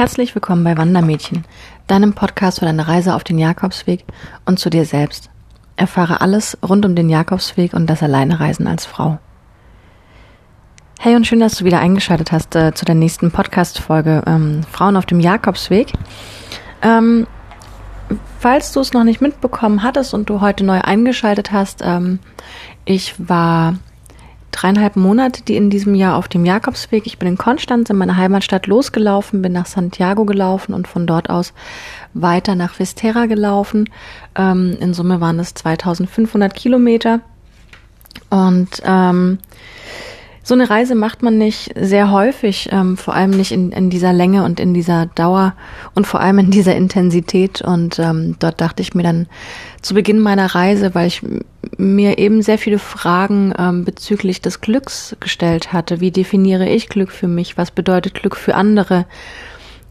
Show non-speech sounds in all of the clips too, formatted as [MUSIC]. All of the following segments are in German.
Herzlich willkommen bei Wandermädchen, deinem Podcast für deine Reise auf den Jakobsweg und zu dir selbst. Erfahre alles rund um den Jakobsweg und das Alleinereisen als Frau. Hey und schön, dass du wieder eingeschaltet hast äh, zu der nächsten Podcast-Folge ähm, Frauen auf dem Jakobsweg. Ähm, falls du es noch nicht mitbekommen hattest und du heute neu eingeschaltet hast, ähm, ich war dreieinhalb Monate, die in diesem Jahr auf dem Jakobsweg. Ich bin in Konstanz, in meiner Heimatstadt, losgelaufen, bin nach Santiago gelaufen und von dort aus weiter nach Vistera gelaufen. Ähm, in Summe waren es 2500 Kilometer. Und ähm, so eine Reise macht man nicht sehr häufig, ähm, vor allem nicht in, in dieser Länge und in dieser Dauer und vor allem in dieser Intensität. Und ähm, dort dachte ich mir dann zu Beginn meiner Reise, weil ich mir eben sehr viele Fragen ähm, bezüglich des Glücks gestellt hatte. Wie definiere ich Glück für mich? Was bedeutet Glück für andere?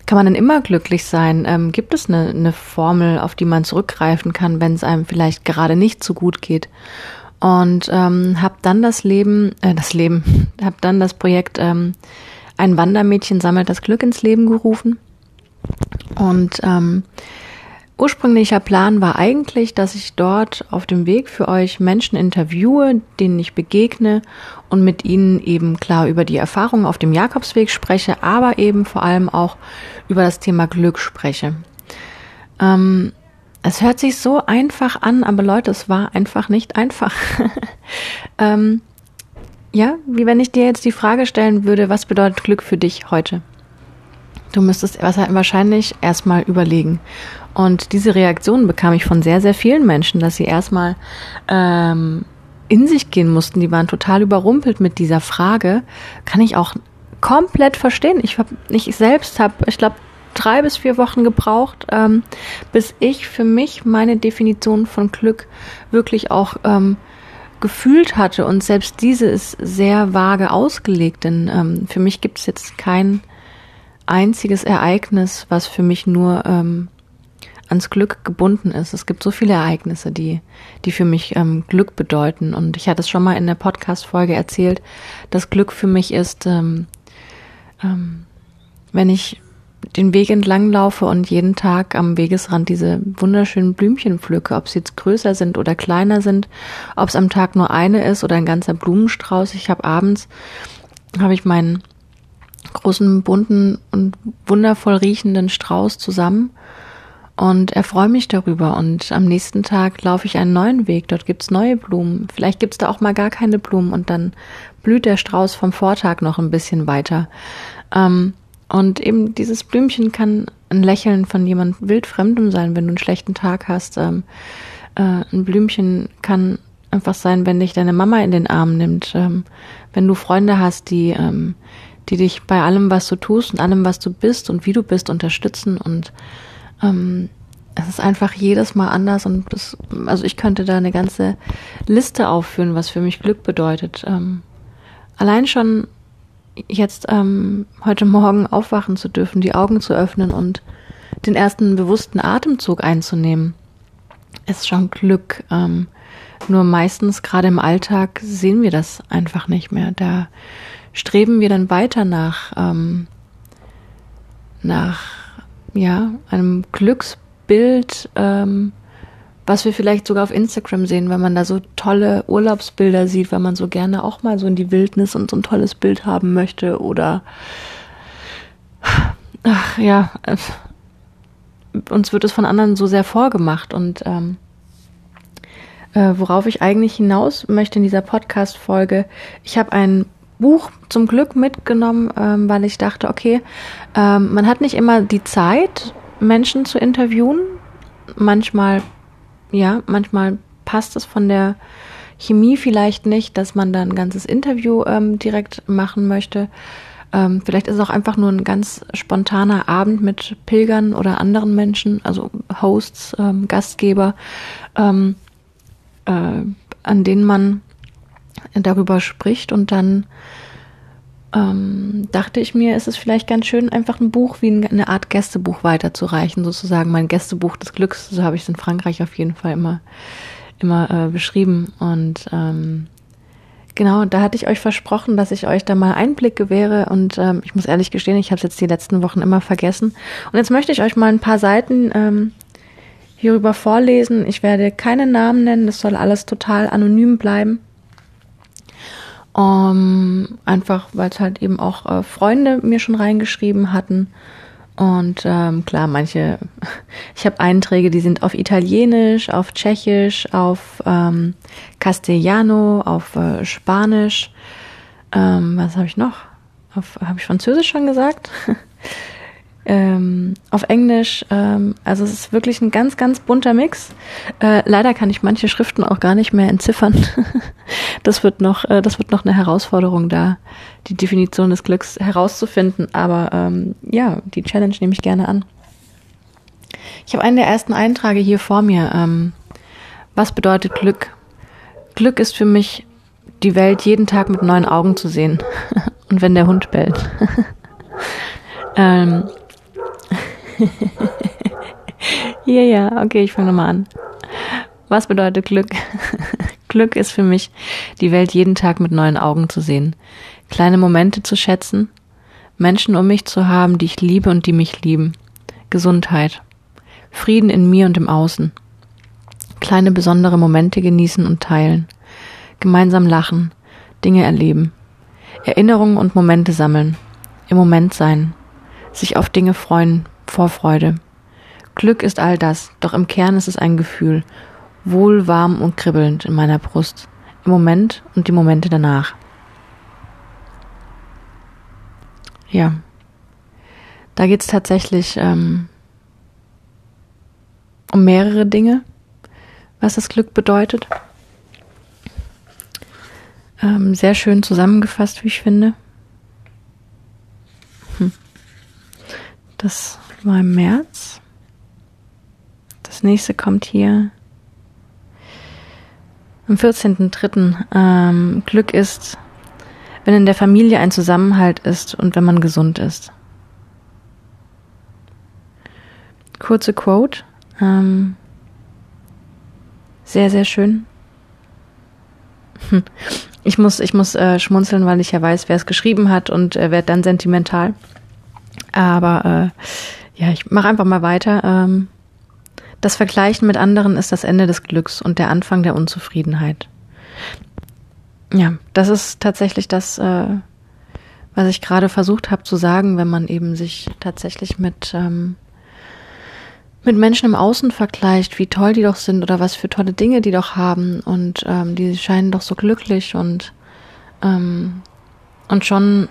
Kann man denn immer glücklich sein? Ähm, gibt es eine, eine Formel, auf die man zurückgreifen kann, wenn es einem vielleicht gerade nicht so gut geht? Und ähm, habe dann das Leben, äh, das Leben, [LAUGHS] habe dann das Projekt ähm, Ein Wandermädchen sammelt das Glück ins Leben gerufen. Und ähm, ursprünglicher Plan war eigentlich, dass ich dort auf dem Weg für euch Menschen interviewe, denen ich begegne und mit ihnen eben klar über die Erfahrungen auf dem Jakobsweg spreche, aber eben vor allem auch über das Thema Glück spreche. Ähm, es hört sich so einfach an, aber Leute, es war einfach nicht einfach. [LAUGHS] ähm, ja, wie wenn ich dir jetzt die Frage stellen würde, was bedeutet Glück für dich heute? Du müsstest wahrscheinlich erstmal überlegen. Und diese Reaktion bekam ich von sehr, sehr vielen Menschen, dass sie erstmal ähm, in sich gehen mussten. Die waren total überrumpelt mit dieser Frage. Kann ich auch komplett verstehen. Ich, hab, ich selbst habe, ich glaube, drei bis vier Wochen gebraucht, ähm, bis ich für mich meine Definition von Glück wirklich auch ähm, gefühlt hatte. Und selbst diese ist sehr vage ausgelegt, denn ähm, für mich gibt es jetzt kein einziges Ereignis, was für mich nur ähm, ans Glück gebunden ist. Es gibt so viele Ereignisse, die, die für mich ähm, Glück bedeuten. Und ich hatte es schon mal in der Podcast-Folge erzählt, dass Glück für mich ist, ähm, ähm, wenn ich den Weg entlang laufe und jeden Tag am Wegesrand diese wunderschönen Blümchen pflücke, ob sie jetzt größer sind oder kleiner sind, ob es am Tag nur eine ist oder ein ganzer Blumenstrauß. Ich habe abends, habe ich meinen großen, bunten und wundervoll riechenden Strauß zusammen und erfreue mich darüber. Und am nächsten Tag laufe ich einen neuen Weg. Dort gibt's neue Blumen. Vielleicht gibt's da auch mal gar keine Blumen und dann blüht der Strauß vom Vortag noch ein bisschen weiter. Ähm, und eben dieses Blümchen kann ein Lächeln von jemand wildfremdem sein, wenn du einen schlechten Tag hast. Ähm, äh, ein Blümchen kann einfach sein, wenn dich deine Mama in den Arm nimmt, ähm, wenn du Freunde hast, die, ähm, die dich bei allem, was du tust und allem, was du bist und wie du bist, unterstützen und ähm, es ist einfach jedes Mal anders und das, also ich könnte da eine ganze Liste aufführen, was für mich Glück bedeutet. Ähm, allein schon jetzt ähm, heute Morgen aufwachen zu dürfen, die Augen zu öffnen und den ersten bewussten Atemzug einzunehmen, ist schon Glück. Ähm, nur meistens, gerade im Alltag, sehen wir das einfach nicht mehr. Da streben wir dann weiter nach, ähm, nach ja, einem Glücksbild, ähm, was wir vielleicht sogar auf Instagram sehen, wenn man da so tolle Urlaubsbilder sieht, wenn man so gerne auch mal so in die Wildnis und so ein tolles Bild haben möchte oder ach ja, uns wird es von anderen so sehr vorgemacht und ähm, äh, worauf ich eigentlich hinaus möchte in dieser Podcast-Folge, ich habe ein Buch zum Glück mitgenommen, ähm, weil ich dachte, okay, ähm, man hat nicht immer die Zeit, Menschen zu interviewen. Manchmal ja, manchmal passt es von der Chemie vielleicht nicht, dass man da ein ganzes Interview ähm, direkt machen möchte. Ähm, vielleicht ist es auch einfach nur ein ganz spontaner Abend mit Pilgern oder anderen Menschen, also Hosts, ähm, Gastgeber, ähm, äh, an denen man darüber spricht und dann ähm, dachte ich mir, ist es vielleicht ganz schön, einfach ein Buch wie eine Art Gästebuch weiterzureichen, sozusagen mein Gästebuch des Glücks. So habe ich es in Frankreich auf jeden Fall immer, immer äh, beschrieben. Und ähm, Genau, da hatte ich euch versprochen, dass ich euch da mal Einblick gewähre und ähm, ich muss ehrlich gestehen, ich habe es jetzt die letzten Wochen immer vergessen. Und jetzt möchte ich euch mal ein paar Seiten ähm, hierüber vorlesen. Ich werde keine Namen nennen, das soll alles total anonym bleiben. Um, einfach, weil es halt eben auch äh, Freunde mir schon reingeschrieben hatten. Und ähm, klar, manche, [LAUGHS] ich habe Einträge, die sind auf Italienisch, auf Tschechisch, auf ähm, Castellano, auf äh, Spanisch. Ähm, was habe ich noch? Habe ich Französisch schon gesagt? [LAUGHS] ähm, auf Englisch. Ähm, also es ist wirklich ein ganz, ganz bunter Mix. Äh, leider kann ich manche Schriften auch gar nicht mehr entziffern. [LAUGHS] das wird noch, äh, das wird noch eine Herausforderung da, die Definition des Glücks herauszufinden. Aber ähm, ja, die Challenge nehme ich gerne an. Ich habe einen der ersten Einträge hier vor mir. Ähm, was bedeutet Glück? Glück ist für mich, die Welt jeden Tag mit neuen Augen zu sehen. [LAUGHS] Und wenn der Hund bellt. [LAUGHS] ähm, ja, ja, okay, ich fange nochmal an. Was bedeutet Glück? [LAUGHS] Glück ist für mich, die Welt jeden Tag mit neuen Augen zu sehen, kleine Momente zu schätzen, Menschen um mich zu haben, die ich liebe und die mich lieben, Gesundheit, Frieden in mir und im Außen, kleine besondere Momente genießen und teilen, gemeinsam lachen, Dinge erleben, Erinnerungen und Momente sammeln, im Moment sein, sich auf Dinge freuen, Vorfreude. Glück ist all das, doch im Kern ist es ein Gefühl, wohl, warm und kribbelnd in meiner Brust, im Moment und die Momente danach. Ja, da geht es tatsächlich ähm, um mehrere Dinge, was das Glück bedeutet. Ähm, sehr schön zusammengefasst, wie ich finde. Hm. Das war im März. Das nächste kommt hier am 14.03. Ähm, Glück ist, wenn in der Familie ein Zusammenhalt ist und wenn man gesund ist. Kurze Quote. Ähm, sehr, sehr schön. [LAUGHS] Ich muss, ich muss äh, schmunzeln, weil ich ja weiß, wer es geschrieben hat und äh, werde dann sentimental. Aber äh, ja, ich mache einfach mal weiter. Ähm, das Vergleichen mit anderen ist das Ende des Glücks und der Anfang der Unzufriedenheit. Ja, das ist tatsächlich das, äh, was ich gerade versucht habe zu sagen, wenn man eben sich tatsächlich mit, ähm, mit Menschen im Außen vergleicht, wie toll die doch sind oder was für tolle Dinge die doch haben und ähm, die scheinen doch so glücklich und ähm, und schon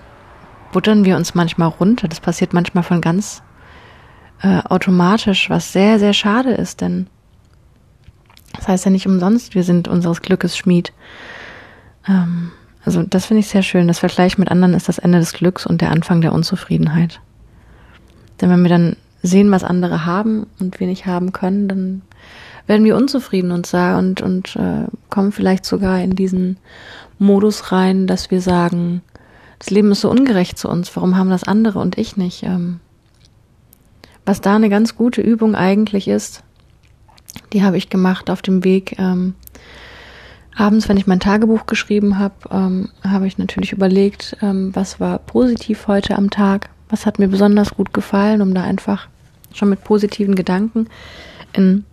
buttern wir uns manchmal runter. Das passiert manchmal von ganz äh, automatisch, was sehr, sehr schade ist, denn das heißt ja nicht umsonst, wir sind unseres Glückes Schmied. Ähm, also das finde ich sehr schön. Das Vergleich mit anderen ist das Ende des Glücks und der Anfang der Unzufriedenheit. Denn wenn wir dann sehen, was andere haben und wir nicht haben können, dann werden wir unzufrieden und sagen und, und äh, kommen vielleicht sogar in diesen Modus rein, dass wir sagen, das Leben ist so ungerecht zu uns, warum haben das andere und ich nicht? Ähm, was da eine ganz gute Übung eigentlich ist, die habe ich gemacht auf dem Weg. Ähm, abends, wenn ich mein Tagebuch geschrieben habe, ähm, habe ich natürlich überlegt, ähm, was war positiv heute am Tag, was hat mir besonders gut gefallen, um da einfach schon mit positiven Gedanken in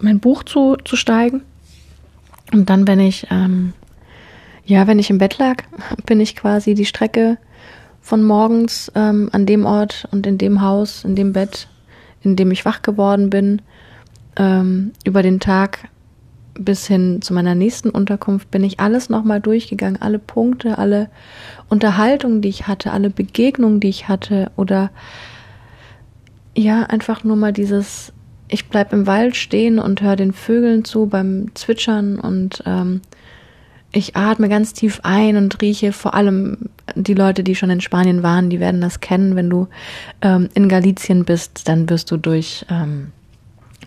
mein Buch zu, zu steigen. Und dann, wenn ich ähm, ja, wenn ich im Bett lag, [LAUGHS] bin ich quasi die Strecke von morgens ähm, an dem Ort und in dem Haus, in dem Bett, in dem ich wach geworden bin, ähm, über den Tag bis hin zu meiner nächsten Unterkunft bin ich alles nochmal durchgegangen, alle Punkte, alle Unterhaltungen, die ich hatte, alle Begegnungen, die ich hatte oder ja, einfach nur mal dieses, ich bleib im Wald stehen und höre den Vögeln zu beim Zwitschern und ähm, ich atme ganz tief ein und rieche vor allem die Leute, die schon in Spanien waren, die werden das kennen. Wenn du ähm, in Galicien bist, dann wirst du durch ähm,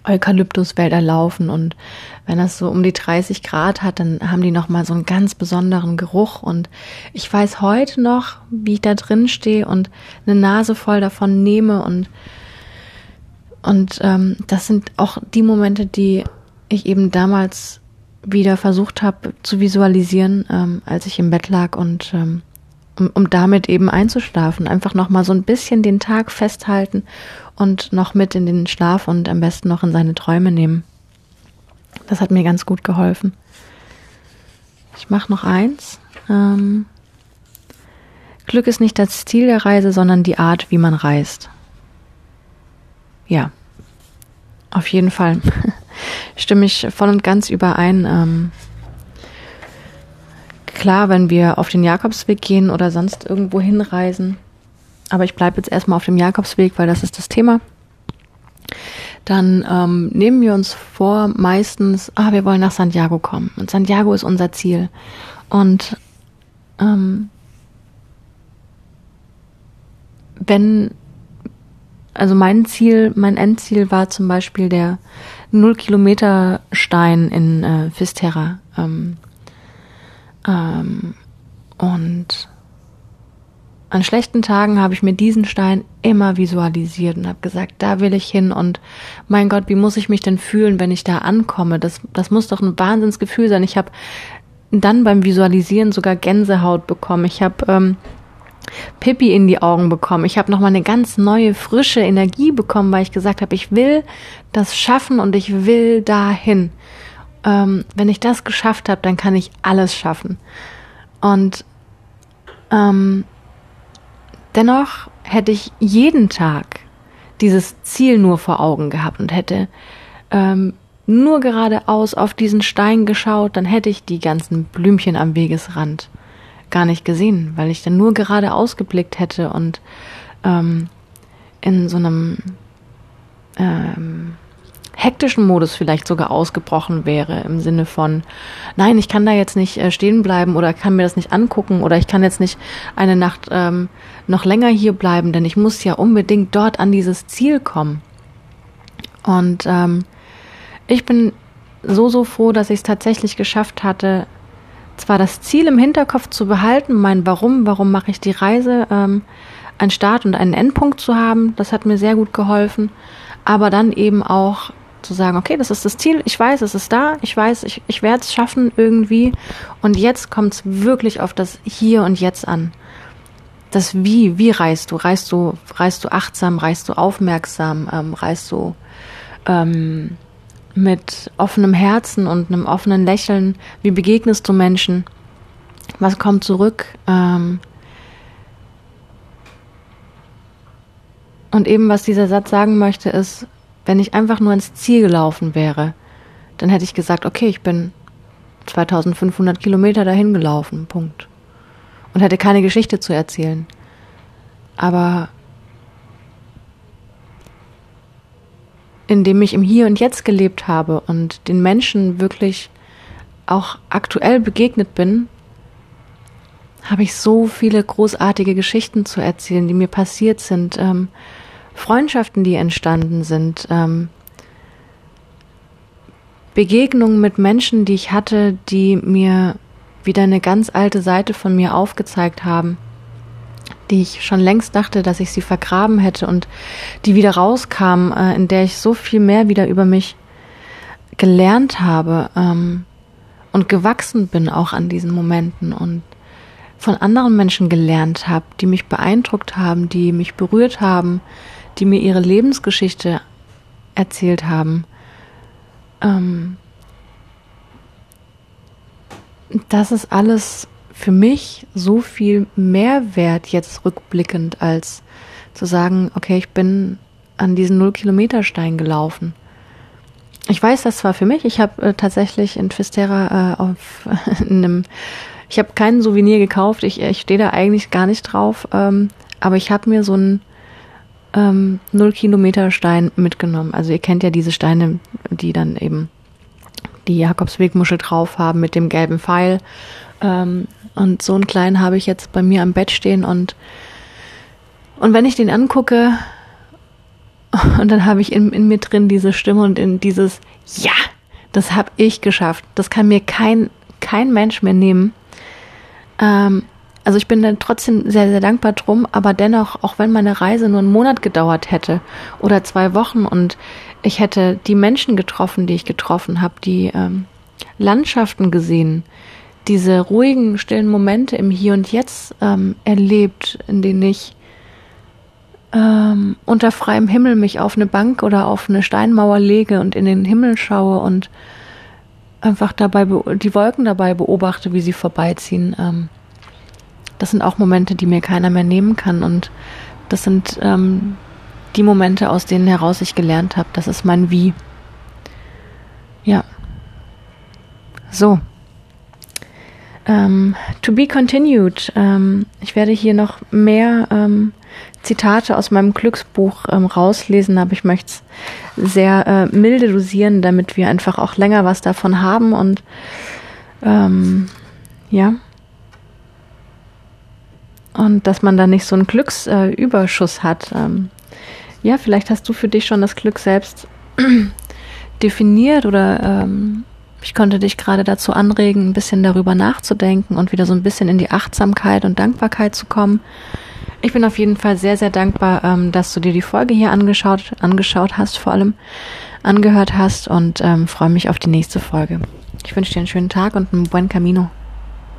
Eukalyptuswälder laufen und wenn das so um die 30 Grad hat, dann haben die noch mal so einen ganz besonderen Geruch. Und ich weiß heute noch, wie ich da drin stehe und eine Nase voll davon nehme. Und und ähm, das sind auch die Momente, die ich eben damals wieder versucht habe zu visualisieren, ähm, als ich im Bett lag und ähm, um, um damit eben einzuschlafen. Einfach nochmal so ein bisschen den Tag festhalten und noch mit in den Schlaf und am besten noch in seine Träume nehmen. Das hat mir ganz gut geholfen. Ich mache noch eins. Ähm, Glück ist nicht das Ziel der Reise, sondern die Art, wie man reist. Ja, auf jeden Fall [LAUGHS] stimme ich voll und ganz überein. Ähm, klar, wenn wir auf den Jakobsweg gehen oder sonst irgendwo hinreisen, aber ich bleibe jetzt erstmal auf dem Jakobsweg, weil das ist das Thema. Dann ähm, nehmen wir uns vor, meistens, ah, wir wollen nach Santiago kommen. Und Santiago ist unser Ziel. Und ähm, wenn, also mein Ziel, mein Endziel war zum Beispiel der Null-Kilometer-Stein in äh, Fisterra. Ähm, ähm, und an schlechten Tagen habe ich mir diesen Stein immer visualisiert und habe gesagt, da will ich hin und mein Gott, wie muss ich mich denn fühlen, wenn ich da ankomme? Das, das muss doch ein Wahnsinnsgefühl sein. Ich habe dann beim Visualisieren sogar Gänsehaut bekommen. Ich habe ähm, Pippi in die Augen bekommen. Ich habe nochmal eine ganz neue, frische Energie bekommen, weil ich gesagt habe, ich will das schaffen und ich will dahin. Ähm, wenn ich das geschafft habe, dann kann ich alles schaffen. Und ähm, dennoch hätte ich jeden Tag dieses Ziel nur vor Augen gehabt und hätte ähm, nur geradeaus auf diesen Stein geschaut, dann hätte ich die ganzen Blümchen am Wegesrand gar nicht gesehen, weil ich dann nur gerade ausgeblickt hätte und ähm, in so einem ähm, hektischen Modus vielleicht sogar ausgebrochen wäre, im Sinne von, nein, ich kann da jetzt nicht äh, stehen bleiben oder kann mir das nicht angucken oder ich kann jetzt nicht eine Nacht ähm, noch länger hier bleiben, denn ich muss ja unbedingt dort an dieses Ziel kommen. Und ähm, ich bin so, so froh, dass ich es tatsächlich geschafft hatte, zwar das Ziel im Hinterkopf zu behalten, mein Warum, warum mache ich die Reise, ähm, einen Start und einen Endpunkt zu haben, das hat mir sehr gut geholfen, aber dann eben auch zu sagen, okay, das ist das Ziel, ich weiß, es ist da, ich weiß, ich, ich werde es schaffen irgendwie und jetzt kommt es wirklich auf das Hier und Jetzt an. Das Wie, wie reist du? Reist du, reist du achtsam, reist du aufmerksam, ähm, reist du ähm, mit offenem Herzen und einem offenen Lächeln? Wie begegnest du Menschen? Was kommt zurück? Ähm und eben, was dieser Satz sagen möchte, ist, wenn ich einfach nur ins Ziel gelaufen wäre, dann hätte ich gesagt, okay, ich bin 2500 Kilometer dahin gelaufen, Punkt. Und hätte keine Geschichte zu erzählen. Aber indem ich im Hier und Jetzt gelebt habe und den Menschen wirklich auch aktuell begegnet bin, habe ich so viele großartige Geschichten zu erzählen, die mir passiert sind, ähm, Freundschaften, die entstanden sind, ähm, Begegnungen mit Menschen, die ich hatte, die mir wieder eine ganz alte Seite von mir aufgezeigt haben die ich schon längst dachte, dass ich sie vergraben hätte und die wieder rauskam, äh, in der ich so viel mehr wieder über mich gelernt habe ähm, und gewachsen bin auch an diesen Momenten und von anderen Menschen gelernt habe, die mich beeindruckt haben, die mich berührt haben, die mir ihre Lebensgeschichte erzählt haben. Ähm, das ist alles für mich so viel mehr wert jetzt rückblickend, als zu sagen, okay, ich bin an diesen Null-Kilometer-Stein gelaufen. Ich weiß das zwar für mich, ich habe äh, tatsächlich in Twistera äh, auf [LAUGHS] in einem, ich habe keinen Souvenir gekauft, ich, ich stehe da eigentlich gar nicht drauf, ähm, aber ich habe mir so einen ähm, Null-Kilometer-Stein mitgenommen. Also ihr kennt ja diese Steine, die dann eben die Jakobswegmuschel drauf haben mit dem gelben Pfeil. Ähm, und so einen kleinen habe ich jetzt bei mir am Bett stehen und, und wenn ich den angucke, [LAUGHS] und dann habe ich in, in mir drin diese Stimme und in dieses Ja, das habe ich geschafft. Das kann mir kein, kein Mensch mehr nehmen. Ähm, also ich bin dann trotzdem sehr, sehr dankbar drum, aber dennoch, auch wenn meine Reise nur einen Monat gedauert hätte oder zwei Wochen und ich hätte die Menschen getroffen, die ich getroffen habe, die ähm, Landschaften gesehen, diese ruhigen, stillen Momente im Hier und Jetzt ähm, erlebt, in denen ich ähm, unter freiem Himmel mich auf eine Bank oder auf eine Steinmauer lege und in den Himmel schaue und einfach dabei die Wolken dabei beobachte, wie sie vorbeiziehen. Ähm, das sind auch Momente, die mir keiner mehr nehmen kann und das sind ähm, die Momente, aus denen heraus ich gelernt habe. Das ist mein Wie. Ja. So. Ähm, to be continued. Ähm, ich werde hier noch mehr ähm, Zitate aus meinem Glücksbuch ähm, rauslesen, aber ich möchte es sehr äh, milde dosieren, damit wir einfach auch länger was davon haben und ähm, ja. Und dass man da nicht so einen Glücksüberschuss äh, hat. Ähm, ja, vielleicht hast du für dich schon das Glück selbst [CLEARS THROAT] definiert oder ähm, ich konnte dich gerade dazu anregen, ein bisschen darüber nachzudenken und wieder so ein bisschen in die Achtsamkeit und Dankbarkeit zu kommen. Ich bin auf jeden Fall sehr, sehr dankbar, ähm, dass du dir die Folge hier angeschaut, angeschaut hast, vor allem angehört hast und ähm, freue mich auf die nächste Folge. Ich wünsche dir einen schönen Tag und einen buen Camino.